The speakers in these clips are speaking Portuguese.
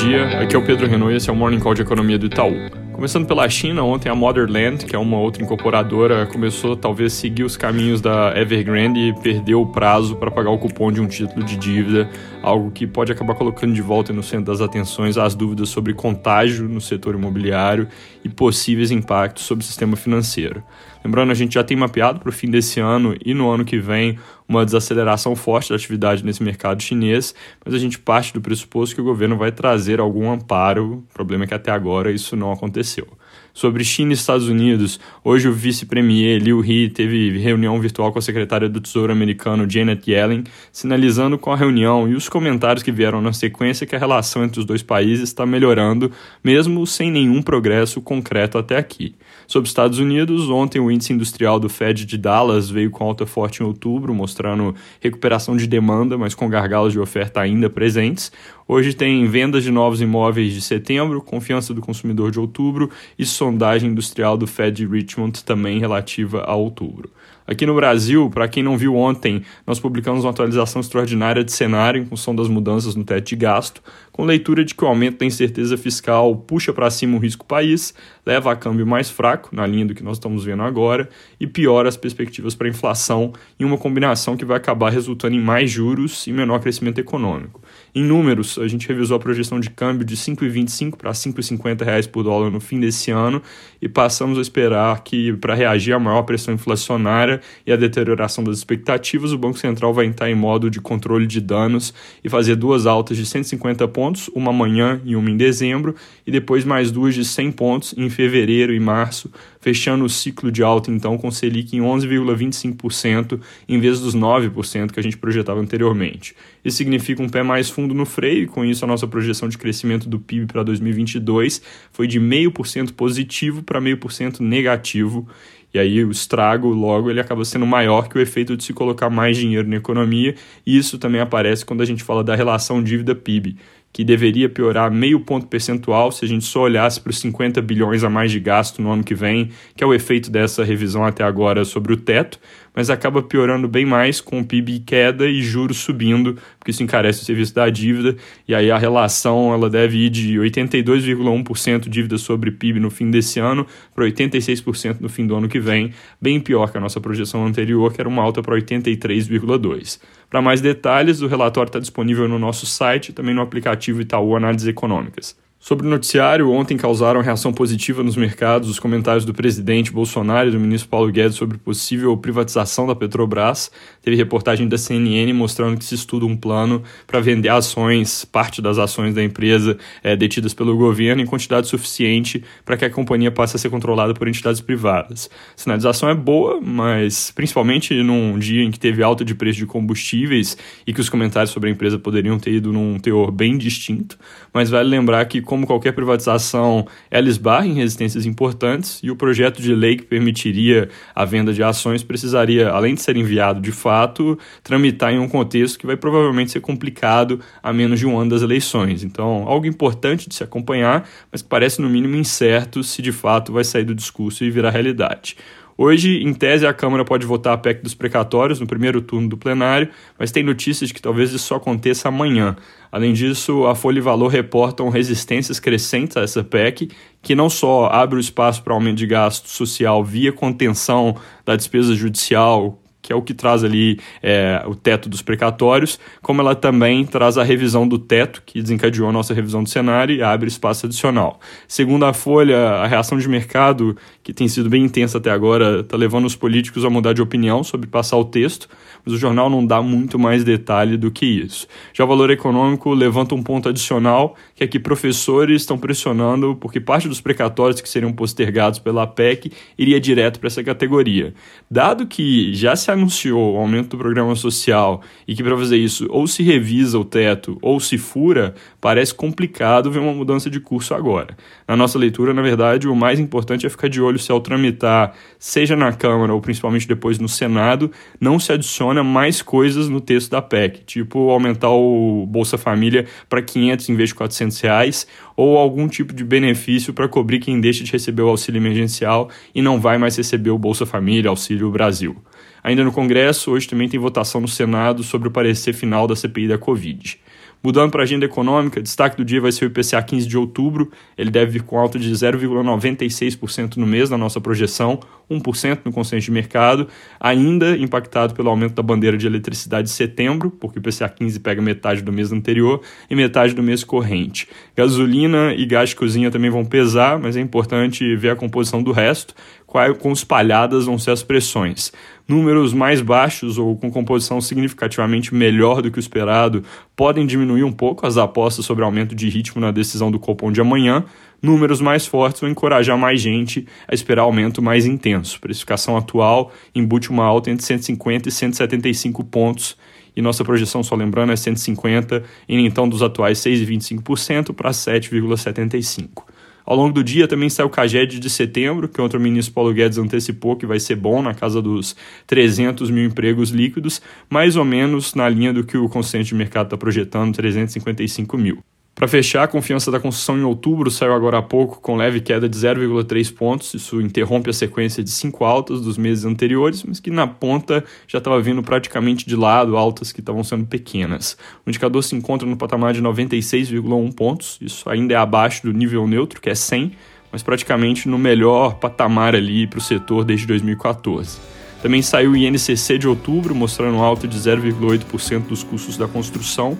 dia, aqui é o Pedro Renault e esse é o Morning Call de Economia do Itaú. Começando pela China, ontem a Motherland, que é uma outra incorporadora, começou talvez seguir os caminhos da Evergrande e perdeu o prazo para pagar o cupom de um título de dívida, algo que pode acabar colocando de volta no centro das atenções as dúvidas sobre contágio no setor imobiliário e possíveis impactos sobre o sistema financeiro. Lembrando, a gente já tem mapeado para o fim desse ano e no ano que vem uma desaceleração forte da atividade nesse mercado chinês, mas a gente parte do pressuposto que o governo vai trazer algum amparo. O problema é que até agora isso não aconteceu. Sobre China e Estados Unidos, hoje o vice-premier Liu He teve reunião virtual com a secretária do Tesouro americano Janet Yellen, sinalizando com a reunião e os comentários que vieram na sequência que a relação entre os dois países está melhorando, mesmo sem nenhum progresso concreto até aqui. Sobre os Estados Unidos, ontem o índice industrial do Fed de Dallas veio com alta forte em outubro, mostrando recuperação de demanda, mas com gargalos de oferta ainda presentes. Hoje tem vendas de novos imóveis de setembro, confiança do consumidor de outubro e sondagem industrial do Fed de Richmond também relativa a outubro. Aqui no Brasil, para quem não viu ontem, nós publicamos uma atualização extraordinária de cenário em função das mudanças no teto de gasto, com leitura de que o aumento da incerteza fiscal puxa para cima o risco país, leva a câmbio mais fraco, na linha do que nós estamos vendo agora, e piora as perspectivas para inflação, em uma combinação que vai acabar resultando em mais juros e menor crescimento econômico. Em números, a gente revisou a projeção de câmbio de 5,25 para 5,50 reais por dólar no fim desse ano e passamos a esperar que, para reagir à maior pressão inflacionária e à deterioração das expectativas, o Banco Central vai entrar em modo de controle de danos e fazer duas altas de 150 pontos, uma amanhã e uma em dezembro, e depois mais duas de 100 pontos em fevereiro e março, fechando o ciclo de alta então com Selic em 11,25% em vez dos 9% que a gente projetava anteriormente. Isso significa um pé mais fundo no freio, e com isso a nossa projeção de crescimento do PIB para 2022 foi de 0,5% positivo para 0,5% negativo. E aí o estrago, logo, ele acaba sendo maior que o efeito de se colocar mais dinheiro na economia, e isso também aparece quando a gente fala da relação dívida-PIB que deveria piorar meio ponto percentual se a gente só olhasse para os 50 bilhões a mais de gasto no ano que vem, que é o efeito dessa revisão até agora sobre o teto, mas acaba piorando bem mais com o PIB queda e juros subindo, porque isso encarece o serviço da dívida, e aí a relação ela deve ir de 82,1% dívida sobre PIB no fim desse ano para 86% no fim do ano que vem, bem pior que a nossa projeção anterior, que era uma alta para 83,2%. Para mais detalhes, o relatório está disponível no nosso site também no aplicativo Itaú Análises Econômicas. Sobre o noticiário, ontem causaram reação positiva nos mercados os comentários do presidente Bolsonaro e do ministro Paulo Guedes sobre possível privatização da Petrobras. Teve reportagem da CNN mostrando que se estuda um plano para vender ações, parte das ações da empresa é, detidas pelo governo, em quantidade suficiente para que a companhia passe a ser controlada por entidades privadas. Sinalização é boa, mas principalmente num dia em que teve alta de preço de combustíveis e que os comentários sobre a empresa poderiam ter ido num teor bem distinto. Mas vale lembrar que como qualquer privatização, ela esbarra em resistências importantes e o projeto de lei que permitiria a venda de ações precisaria, além de ser enviado de fato, tramitar em um contexto que vai provavelmente ser complicado a menos de um ano das eleições. Então, algo importante de se acompanhar, mas que parece no mínimo incerto se de fato vai sair do discurso e virar realidade. Hoje, em tese, a Câmara pode votar a PEC dos precatórios no primeiro turno do plenário, mas tem notícias de que talvez isso só aconteça amanhã. Além disso, a Folha e Valor reportam resistências crescentes a essa PEC, que não só abre o espaço para aumento de gasto social via contenção da despesa judicial, que é o que traz ali é, o teto dos precatórios, como ela também traz a revisão do teto, que desencadeou a nossa revisão do cenário e abre espaço adicional. Segundo a Folha, a reação de mercado, que tem sido bem intensa até agora, está levando os políticos a mudar de opinião sobre passar o texto, mas o jornal não dá muito mais detalhe do que isso. Já o valor econômico levanta um ponto adicional, que é que professores estão pressionando porque parte dos precatórios que seriam postergados pela PEC iria direto para essa categoria. Dado que já se anunciou o aumento do programa social e que para fazer isso ou se revisa o teto ou se fura, parece complicado ver uma mudança de curso agora. Na nossa leitura, na verdade, o mais importante é ficar de olho se ao tramitar, seja na Câmara ou principalmente depois no Senado, não se adiciona mais coisas no texto da PEC, tipo aumentar o Bolsa Família para 500 em vez de 400 reais, ou algum tipo de benefício para cobrir quem deixa de receber o auxílio emergencial e não vai mais receber o Bolsa Família, Auxílio Brasil. Ainda no Congresso, hoje também tem votação no Senado sobre o parecer final da CPI da Covid. Mudando para a agenda econômica, destaque do dia vai ser o IPCA 15 de outubro. Ele deve vir com alta de 0,96% no mês na nossa projeção, 1% no consenso de mercado, ainda impactado pelo aumento da bandeira de eletricidade de setembro, porque o IPCA 15 pega metade do mês anterior e metade do mês corrente. Gasolina e gás de cozinha também vão pesar, mas é importante ver a composição do resto, qual com espalhadas vão ser as pressões. Números mais baixos ou com composição significativamente melhor do que o esperado podem diminuir um pouco as apostas sobre aumento de ritmo na decisão do Copom de amanhã. Números mais fortes vão encorajar mais gente a esperar aumento mais intenso. Precificação atual embute uma alta entre 150 e 175 pontos e nossa projeção, só lembrando, é 150, indo então dos atuais 6,25% para 7,75%. Ao longo do dia também sai o CAGED de setembro, que outro ministro Paulo Guedes antecipou que vai ser bom na casa dos 300 mil empregos líquidos, mais ou menos na linha do que o consenso de mercado está projetando, 355 mil. Para fechar, a confiança da construção em outubro saiu agora há pouco com leve queda de 0,3 pontos. Isso interrompe a sequência de cinco altas dos meses anteriores, mas que na ponta já estava vindo praticamente de lado, altas que estavam sendo pequenas. O indicador se encontra no patamar de 96,1 pontos. Isso ainda é abaixo do nível neutro, que é 100, mas praticamente no melhor patamar ali para o setor desde 2014. Também saiu o INCC de outubro, mostrando alta de 0,8% dos custos da construção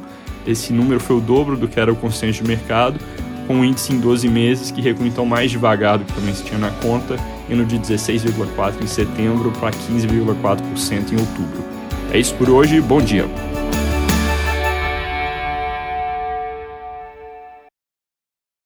esse número foi o dobro do que era o consenso de mercado, com um índice em 12 meses que recua então mais devagar do que também se tinha na conta, indo de 16,4% em setembro para 15,4% em outubro. É isso por hoje, bom dia!